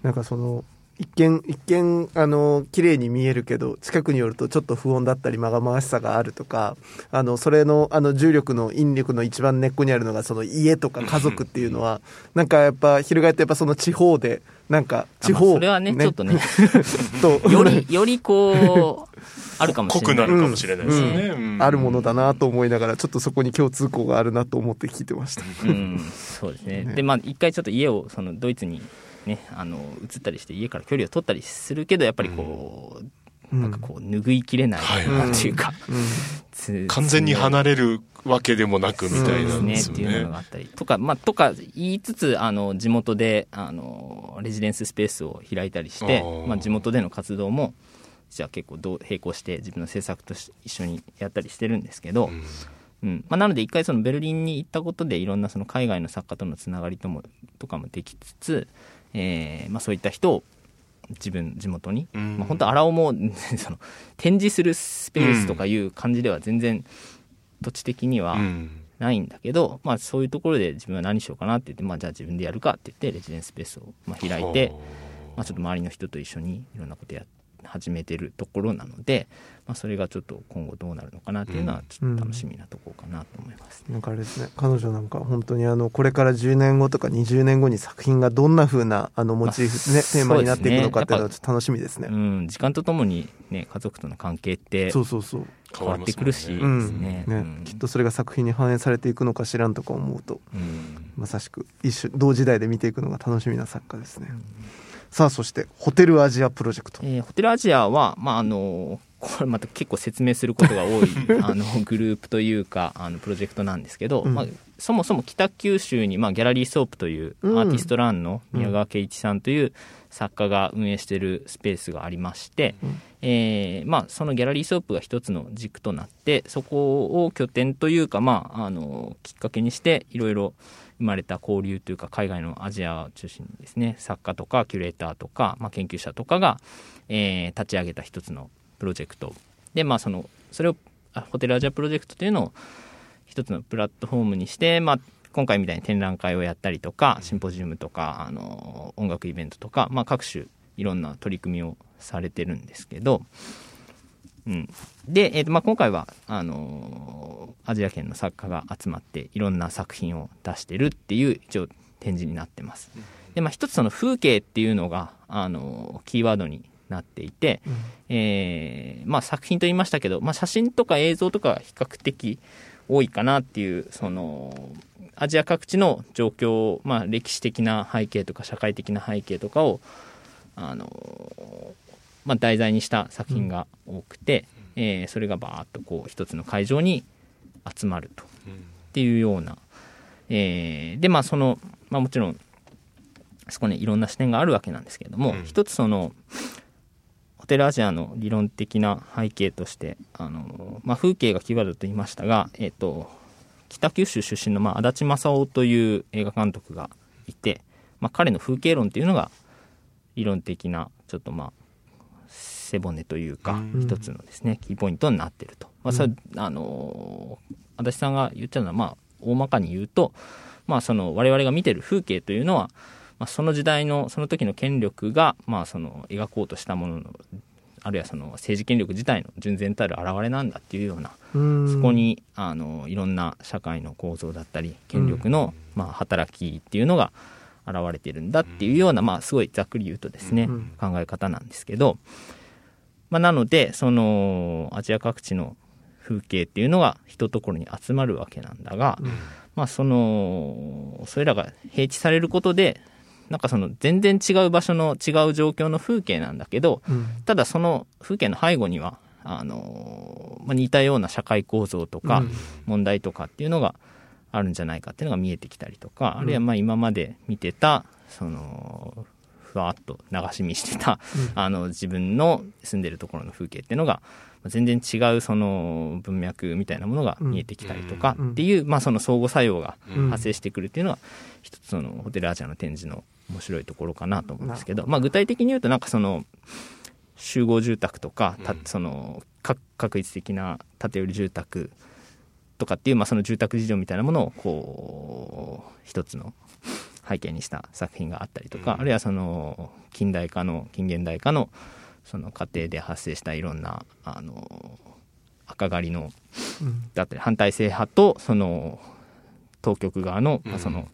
なんかその一見、一見、あの、綺麗に見えるけど、近くによるとちょっと不穏だったり、まがまがしさがあるとか、あの、それの、あの、重力の引力の一番根っこにあるのが、その家とか家族っていうのは、なんかやっぱ、翻ってやっぱその地方で、なんか、地方、それはね、ねちょっとね、と、より、よりこう、あるかもしれない。濃くなるかもしれないですね、うんうん、あるものだなと思いながら、ちょっとそこに共通項があるなと思って聞いてました。うん、そうですね。ねで、まあ、一回ちょっと家を、その、ドイツに、ね、あの移ったりして家から距離を取ったりするけどやっぱりこう、うん、なんかこう拭いきれないなんていうか、うん、完全に離れるわけでもなくみたいなね。っていうのがあったりとか、まあ、とか言いつつあの地元であのレジデンススペースを開いたりしてまあ、地元での活動もじゃあ結構どう並行して自分の制作と一緒にやったりしてるんですけど、うん。うん。まあ、なので一回そのベルリンに行ったことでいろんなその海外の作家とのつながりともとかもできつつえーまあ、そういった人を自分地元に、うん、まあ、本当荒尾も その展示するスペースとかいう感じでは全然土地的にはないんだけど、うん、まあ、そういうところで自分は何しようかなって言って、まあ、じゃあ自分でやるかって言ってレジデンススペースをまあ開いて、まあ、ちょっと周りの人と一緒にいろんなことやって始めてるところなので、まあ、それがちょっと今後どうなるのかなっていうのはちょっと楽しみなところかなと思います、うん、なんかあれですね。彼女なんか本当にあのこれから10年後とか20年後に作品がどんなふうなあのモチーフ、ね、テーマになっていくのかっていうのはちょっと楽しみですね、うん、時間とともに、ね、家族との関係ってそうそうそう。変わってくるしね。ね、うん、きっとそれが作品に反映されていくのか知らんとか思うと、うん、まさしく一緒同時代で見ていくのが楽しみな作家ですね。うんさあそしてホテルアジアプロジェクト、えー、ホテルアジアは、まあ、あのこれまた結構説明することが多い あのグループというかあのプロジェクトなんですけど、うん、まあ、そもそも北九州に、まあ、ギャラリーソープというアーティストランの宮川圭一さんという作家が運営しているスペースがありまして、うん、えー、まあ、そのギャラリーソープが一つの軸となってそこを拠点というか、まあ、あのきっかけにしていろいろ生まれた交流というか海外のアジアを中心にですね。作家とかキュレーターとか、まあ、研究者とかが、えー、立ち上げた一つのプロジェクト。でまあそのそれをホテルアジアプロジェクトというのを一つのプラットフォームにして、まあ、今回みたいに展覧会をやったりとかシンポジウムとかあの音楽イベントとか、まあ、各種いろんな取り組みをされてるんですけど、うん、で、えーとまあ、今回はあのー、アジア圏の作家が集まっていろんな作品を出してるっていう一応展示になってます。で、まあ、一つその風景っていうのが、あのー、キーワードになっていて、うん、えー、まあ、作品と言いましたけど、まあ、写真とか映像とか比較的多いかなっていうそのアジア各地の状況、まあ、歴史的な背景とか社会的な背景とかをあの、まあ、題材にした作品が多くて、うん、えー、それがバーッとこう一つの会場に集まると、っていうような、えー、でまあその、まあ、もちろんそこにいろんな視点があるわけなんですけれども、うん、一つそのホテルアジアの理論的な背景としてあの、まあ、風景がキーワードと言いましたが、えーと北九州出身の、まあ、足立正夫という映画監督がいて、まあ、彼の風景論っていうのが理論的なちょっとまあ背骨というか一つのですねキーポイントになってると、まあ、それ、あの足立さんが言っちゃうのはまあ大まかに言うと、まあ、その我々が見てる風景というのは、まあ、その時代のその時の権力が、まあ、その描こうとしたもののあるいはその政治権力自体の純然たる表れなんだっていうようなそこにあのいろんな社会の構造だったり権力の、まあ、働きっていうのが現れてるんだっていうような、まあ、すごいざっくり言うとですね、考え方なんですけど、まあ、なのでそのアジア各地の風景っていうのが一ところに集まるわけなんだが、まあ、そのそれらが平地されることでなんかその全然違う場所の違う状況の風景なんだけど、うん、ただその風景の背後にはあの、まあ、似たような社会構造とか問題とかっていうのがあるんじゃないかっていうのが見えてきたりとか、うん、あるいはまあ今まで見てたそのふわっと流し見してた、うん、あの自分の住んでるところの風景っていうのが全然違うその文脈みたいなものが見えてきたりとかっていう、まあ、その相互作用が発生してくるっていうのは一つそのホテルアジアの展示の面白いところかなと思うんですけど、まあ、具体的に言うとなんかその集合住宅とか、たその確一的な建売り住宅とかっていう、まあ、その住宅事情みたいなものをこう一つの背景にした作品があったりとか、あるいはその近代化の近現代化のその過程で発生したいろんなあの赤狩りの、だったり反体制派とその当局側の,、まあ、その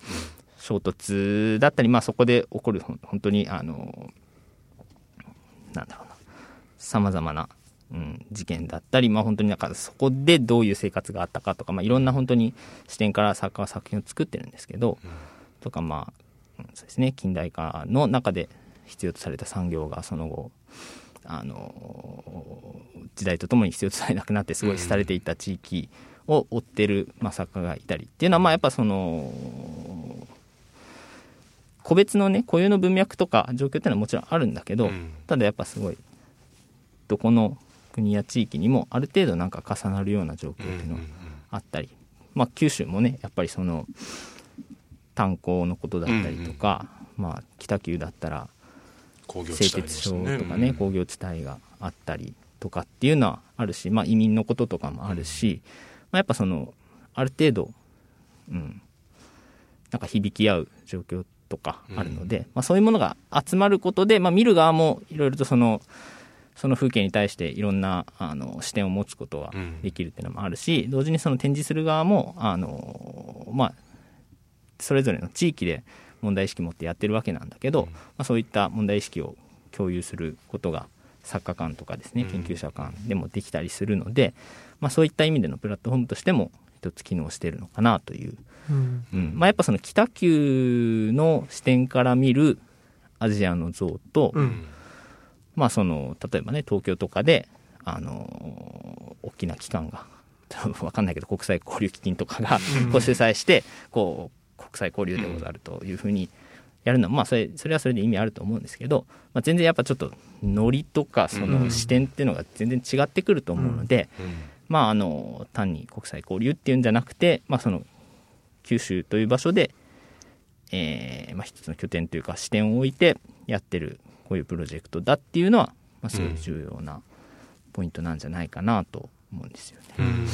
衝突だったり、まあ、そこで起こる本当にあのなんだろうなさまざまな、うん、事件だったり、まあ、本当になんかそこでどういう生活があったかとか、まあ、いろんな本当に視点から作家は作品を作ってるんですけど、うん、とかまあそうですね近代化の中で必要とされた産業がその後あの時代とともに必要とされなくなってすごい廃れていった地域を追ってる、まあ、作家がいたりっていうのはまあやっぱその個別のね固有の文脈とか状況っていうのはもちろんあるんだけど、うん、ただやっぱすごいどこの国や地域にもある程度なんか重なるような状況っていうのがあったり、まあ、九州もねやっぱりその炭鉱のことだったりとか、まあ、北九だったら製鉄所とかね、工業地帯があったりとかっていうのはあるし、まあ、移民のこととかもあるし、まあ、やっぱそのある程度、うん、なんか響き合う状況とかあるので、うん、まあ、そういうものが集まることで、まあ、見る側もいろいろとそのその風景に対していろんなあの視点を持つことができるっていうのもあるし、うん、同時にその展示する側もあの、まあ、それぞれの地域で問題意識持ってやってるわけなんだけど、うん、まあ、そういった問題意識を共有することが作家間とかですね研究者間でもできたりするので、まあ、そういった意味でのプラットフォームとしても一つ機能しているのかなという。うん。うん、まあ、やっぱその北九の視点から見るアジアの像と、うん、まあその例えばね東京とかであの大きな機関が 分かんないけど国際交流基金とかがこう主催してこう国際交流でござるというふうにやるのはまあそれそれはそれで意味あると思うんですけど、まあ、全然やっぱちょっとノリとかその視点っていうのが全然違ってくると思うので、まああの単に国際交流っていうんじゃなくて、まあ、その九州という場所で、えーまあ、一つの拠点というか視点を置いてやってるこういうプロジェクトだっていうのは、まあ、すごい重要なポイントなんじゃないかなと思うんですよね。うんうん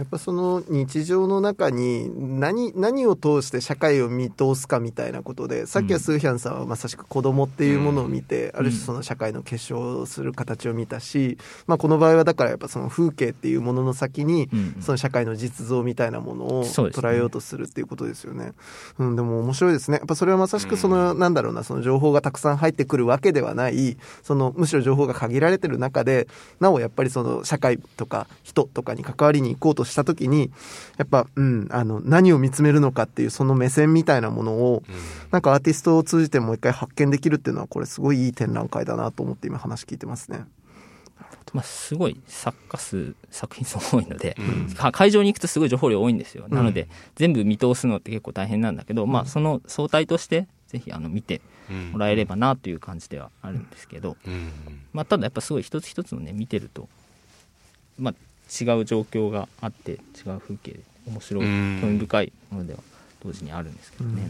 やっぱその日常の中に何何を通して社会を見通すかみたいなことでさっきはスーヒャンさんはまさしく子供っていうものを見て、ある種その社会の結晶する形を見たし、まあ、この場合はだからやっぱその風景っていうものの先に、その社会の実像みたいなものを捉えようとするっていうことですよね。うん、でも面白いですね。やっぱそれはまさしくその、なんだろうなその情報がたくさん入ってくるわけではないそのむしろ情報が限られてる中でなおやっぱりその社会とか人とかに関わりに行こうとした時にやっぱ、うん、あの何を見つめるのかっていうその目線みたいなものを、うん、なんかアーティストを通じてもう一回発見できるっていうのはこれすごいいい展覧会だなと思って今話聞いてますね。まあ、すごい作家数作品数多いので、うん、会場に行くとすごい情報量多いんですよ、なので全部見通すのって結構大変なんだけど、まあ、その相対としてぜひあの見てもらえればなという感じではあるんですけど、まあ、ただやっぱすごい一つ一つのね見てると、まあ、違う状況があって違う風景で面白い興味深いものでは同時にあるんですけどね。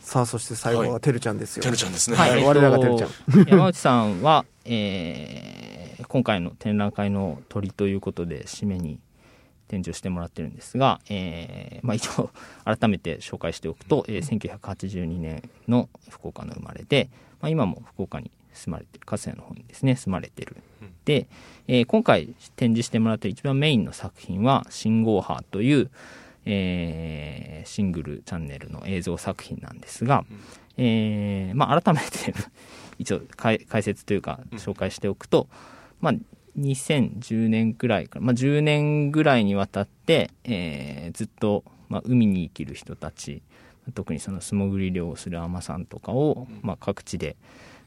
さあそして最後はてるちゃんですよ。てるちゃんですね。はい、我らがてるちゃん。山内さんは、えー、今回の展覧会の鳥ということで締めに展示をしてもらってるんですが、えーまあ、一応改めて紹介しておくと、えー、1982年の福岡の生まれで、まあ、今も福岡に住まれてる粕谷の方にですね住まれてる、で、えー、今回展示してもらってる一番メインの作品は「信号波」という、えー、シングルチャンネルの映像作品なんですが、えーまあ、改めて一応解説というか紹介しておくと、まあ、2010年くらいから、まあ、10年ぐらいにわたって、えー、ずっと、まあ、海に生きる人たち特にその素潜り漁をする海女さんとかを、まあ、各地で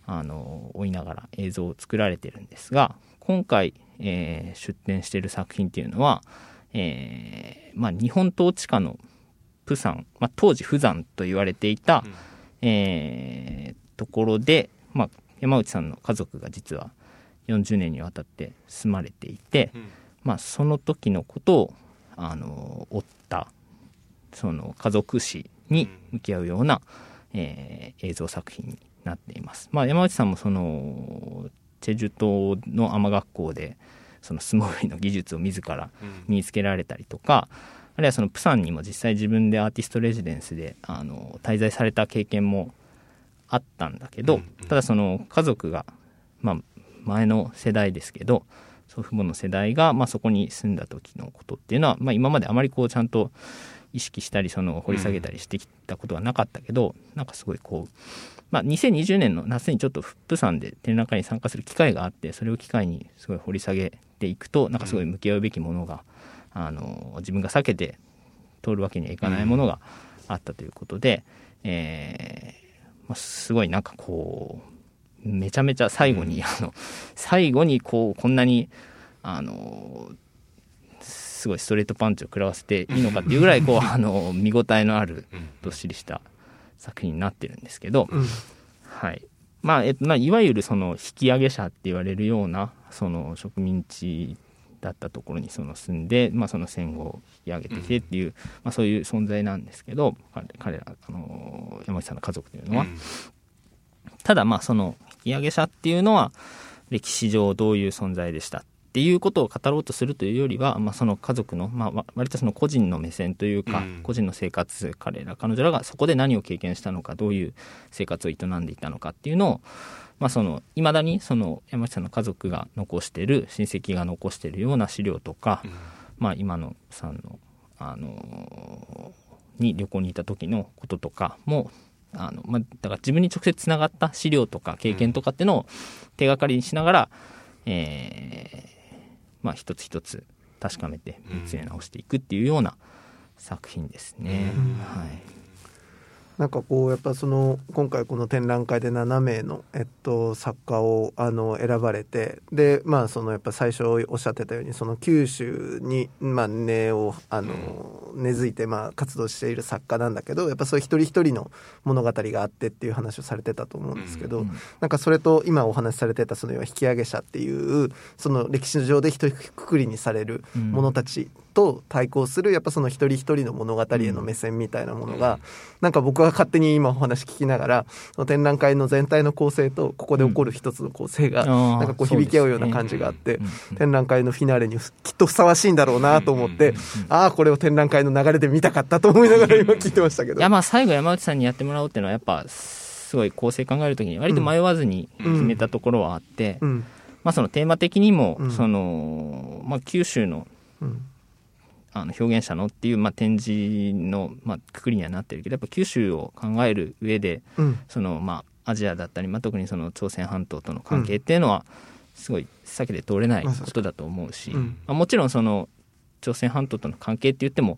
あの追いながら映像を作られてるんですが今回、えー、出展している作品っていうのは、えーまあ、日本統治下のプサン、まあ、当時釜山と言われていた、えー、ところで、まあ、山内さんの家族が実は40年にわたって住まれていて、うん、まあ、その時のことをあの追ったその家族史に向き合うような、うん、えー、映像作品になっています。まあ、山内さんもそのチェジュ島の海学校でその素潜りの技術を自ら身につけられたりとか、あるいはそのプサンにも実際自分でアーティストレジデンスであの滞在された経験もあったんだけど、ただその家族が、まあ、前の世代ですけど祖父母の世代が、まあ、そこに住んだ時のことっていうのは、まあ、今まであまりこうちゃんと意識したりその掘り下げたりしてきたことはなかったけど、うん、なんかすごいこう、まあ、2020年の夏にちょっとプサンで展覧会に参加する機会があってそれを機会にすごい掘り下げていくとなんかすごい向き合うべきものが、うん、あの自分が避けて通るわけにはいかないものがあったということで、うん、えー、まあ、すごいなんかこうめちゃめちゃ最後に、あの最後にこうこんなにあのすごいストレートパンチを食らわせていいのかっていうぐらいこう あの見応えのあるどっしりした作品になってるんですけど、はい。まあえっとまあ、いわゆるその引き上げ者って言われるようなその植民地だったところにその住んで、まあ、その戦後を引き上げてきてっていう、まあ、そういう存在なんですけど彼らあの山内さんの家族というのは。ただまあその引き上げ者っていうのは歴史上どういう存在でしたっていうことを語ろうとするというよりは、まあ、その家族の、まあ、割とその個人の目線というか、うん、個人の生活彼ら彼女らがそこで何を経験したのかどういう生活を営んでいたのかっていうのをまあ、その未だにその山下さんの家族が残している親戚が残しているような資料とか、うん、まあ、今のさんの、あのに旅行にいた時のこととかもあの、まあ、だから自分に直接つながった資料とか経験とかっていうのを手がかりにしながら、うん、えー、まあ、一つ一つ確かめて見つめ直していくっていうような作品ですね。うん、はいなんかこうやっぱその今回この展覧会で7名の、えっと、作家をあの選ばれてでまあそのやっぱ最初おっしゃってたようにその九州に、まあ、根をあの根付いてまあ活動している作家なんだけどやっぱそういう一人一人の物語があってっていう話をされてたと思うんですけど、なんかそれと今お話しされてたその引き上げ者っていうその歴史上で一括りにされる者たち、と対抗するやっぱその一人一人の物語への目線みたいなものが、うん、なんか僕は勝手に今お話聞きながらその展覧会の全体の構成とここで起こる一つの構成が、なんかこう響き合うような感じがあって、展覧会のフィナーレにきっとふさわしいんだろうなと思って、ああこれを展覧会の流れで見たかったと思いながら今聞いてましたけど。いやまあ最後山内さんにやってもらおうっていうのはやっぱすごい構成考えるときに割と迷わずに決めたところはあって、まあ、そのテーマ的にも、そのまあ、九州のあの表現者のっていう、まあ、展示の、まあ、くくりにはなってるけどやっぱ九州を考える上で、うん、そのまあ、アジアだったり、まあ、特にその朝鮮半島との関係っていうのは、すごい避けて通れないことだと思うし、うん、まあ、もちろんその朝鮮半島との関係って言っても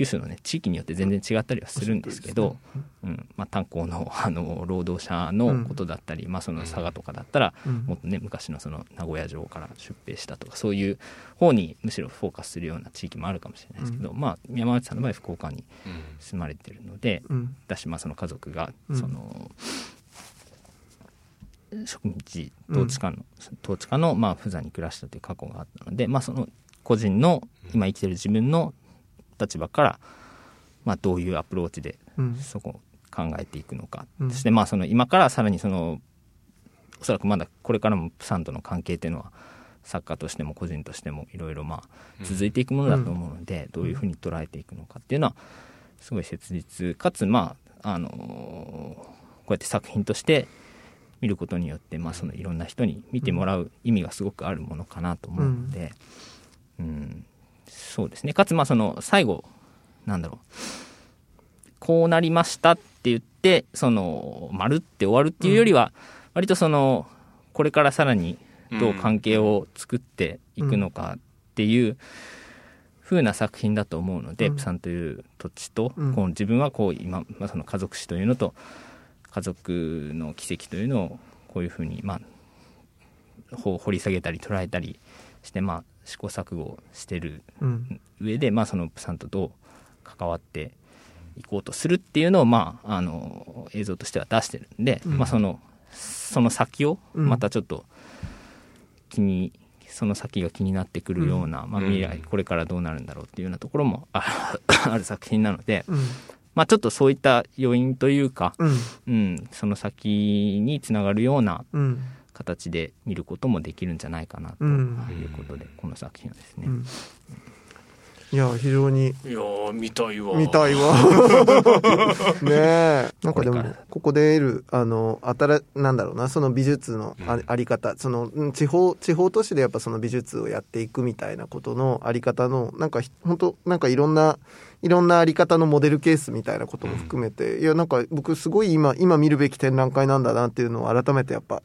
九州のね地域によって全然違ったりはするんですけど、ね、うん。まあ、炭鉱の あの労働者のことだったり、うん、まあ、その佐賀とかだったら、うん、もっとね昔のその名古屋城から出兵したとかそういう方にむしろフォーカスするような地域もあるかもしれないですけど、うん、まあ、山内さんの場合福岡に住まれてるので、だしまあその家族がその。植民地統治下の、統治下のまあ不座に暮らしたという過去があったので、まあ、その個人の今生きてる自分の立場から、まあ、どういうアプローチでそこを考えていくのか、うん、そしてまあその今からさらにそのおそらくまだこれからもプサンとの関係っていうのは作家としても個人としてもいろいろまあ続いていくものだと思うので、どういうふうに捉えていくのかっていうのはすごい切実かつまああのこうやって作品として見ることによって、まあ、そのいろんな人に見てもらう意味がすごくあるものかなと思うので、うん、そうですね。かつまあその最後なんだろう。こうなりましたって言ってその丸って終わるっていうよりは、割とそのこれからさらにどう関係を作っていくのかっていう風な作品だと思うので、うん、プサンという土地と、この自分はこう今、まあ、その家族史というのと家族の奇跡というのをこういうふうに、まあ、掘り下げたり捉えたりして、まあ、試行錯誤してる上で、うん、まあ、そのプサンとどう関わっていこうとするっていうのを、まあ、あの映像としては出してるんで、うん、まあ、そのその先をまたちょっと気に、その先が気になってくるような、まあ、未来これからどうなるんだろうっていうようなところも ある作品なので、まあ、ちょっとそういった要因というか、うん、うん、その先につながるような形で見ることもできるんじゃないかなということで、この作品はですね。いや非常に。いや見たいわ。見たいわ。ねえ。なんかでもここで得るあの新なんだろうなその美術のあ,、あり方その地方地方都市でやっぱその美術をやっていくみたいなことのあり方のなんか本当なんかいろんないろんなあり方のモデルケースみたいなことも含めて、うん、いやなんか僕すごい今今見るべき展覧会なんだなっていうのを改めてやっぱ、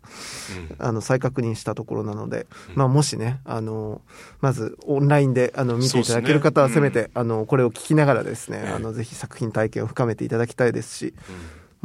うん、あの再確認したところなので、うん、まあもしねあのまずオンラインであの見ていただける方はせめて、ね、あのこれを聞きながらですね、あのぜひ作品体験を深めていただきたいですし。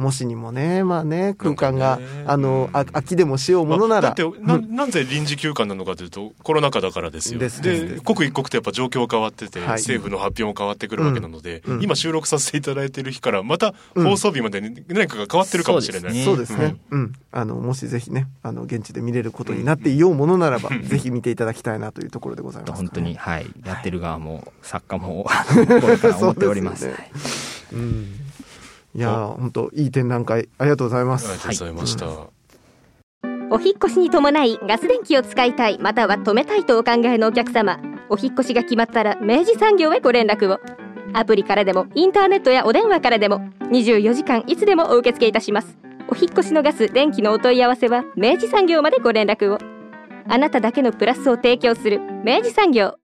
もしにもね、まあね、空間が、あの、あ空きでもしようものなら。だってな、なぜ臨時休館なのかというと、コロナ禍だからですよ。で刻一刻とやっぱ状況変わってて、はい、政府の発表も変わってくるわけなので、うん、今収録させていただいてる日から、また放送日まで何かが変わってるかもしれない。そうですね。うん。あの、もしぜひね、あの、現地で見れることになっていようものならば、ぜひ見ていただきたいなというところでございます、本当に、はい。やってる側も、作家も、心から思っております。うんいや本当いい展覧会ありがとうございます。ありがとうございました、はい。お引越しに伴いガス電気を使いたいまたは止めたいとお考えのお客様。お引越しが決まったら明治産業へご連絡を。アプリからでもインターネットやお電話からでも24時間いつでもお受け付けいたします。お引越しのガス電気のお問い合わせは明治産業までご連絡を。あなただけのプラスを提供する明治産業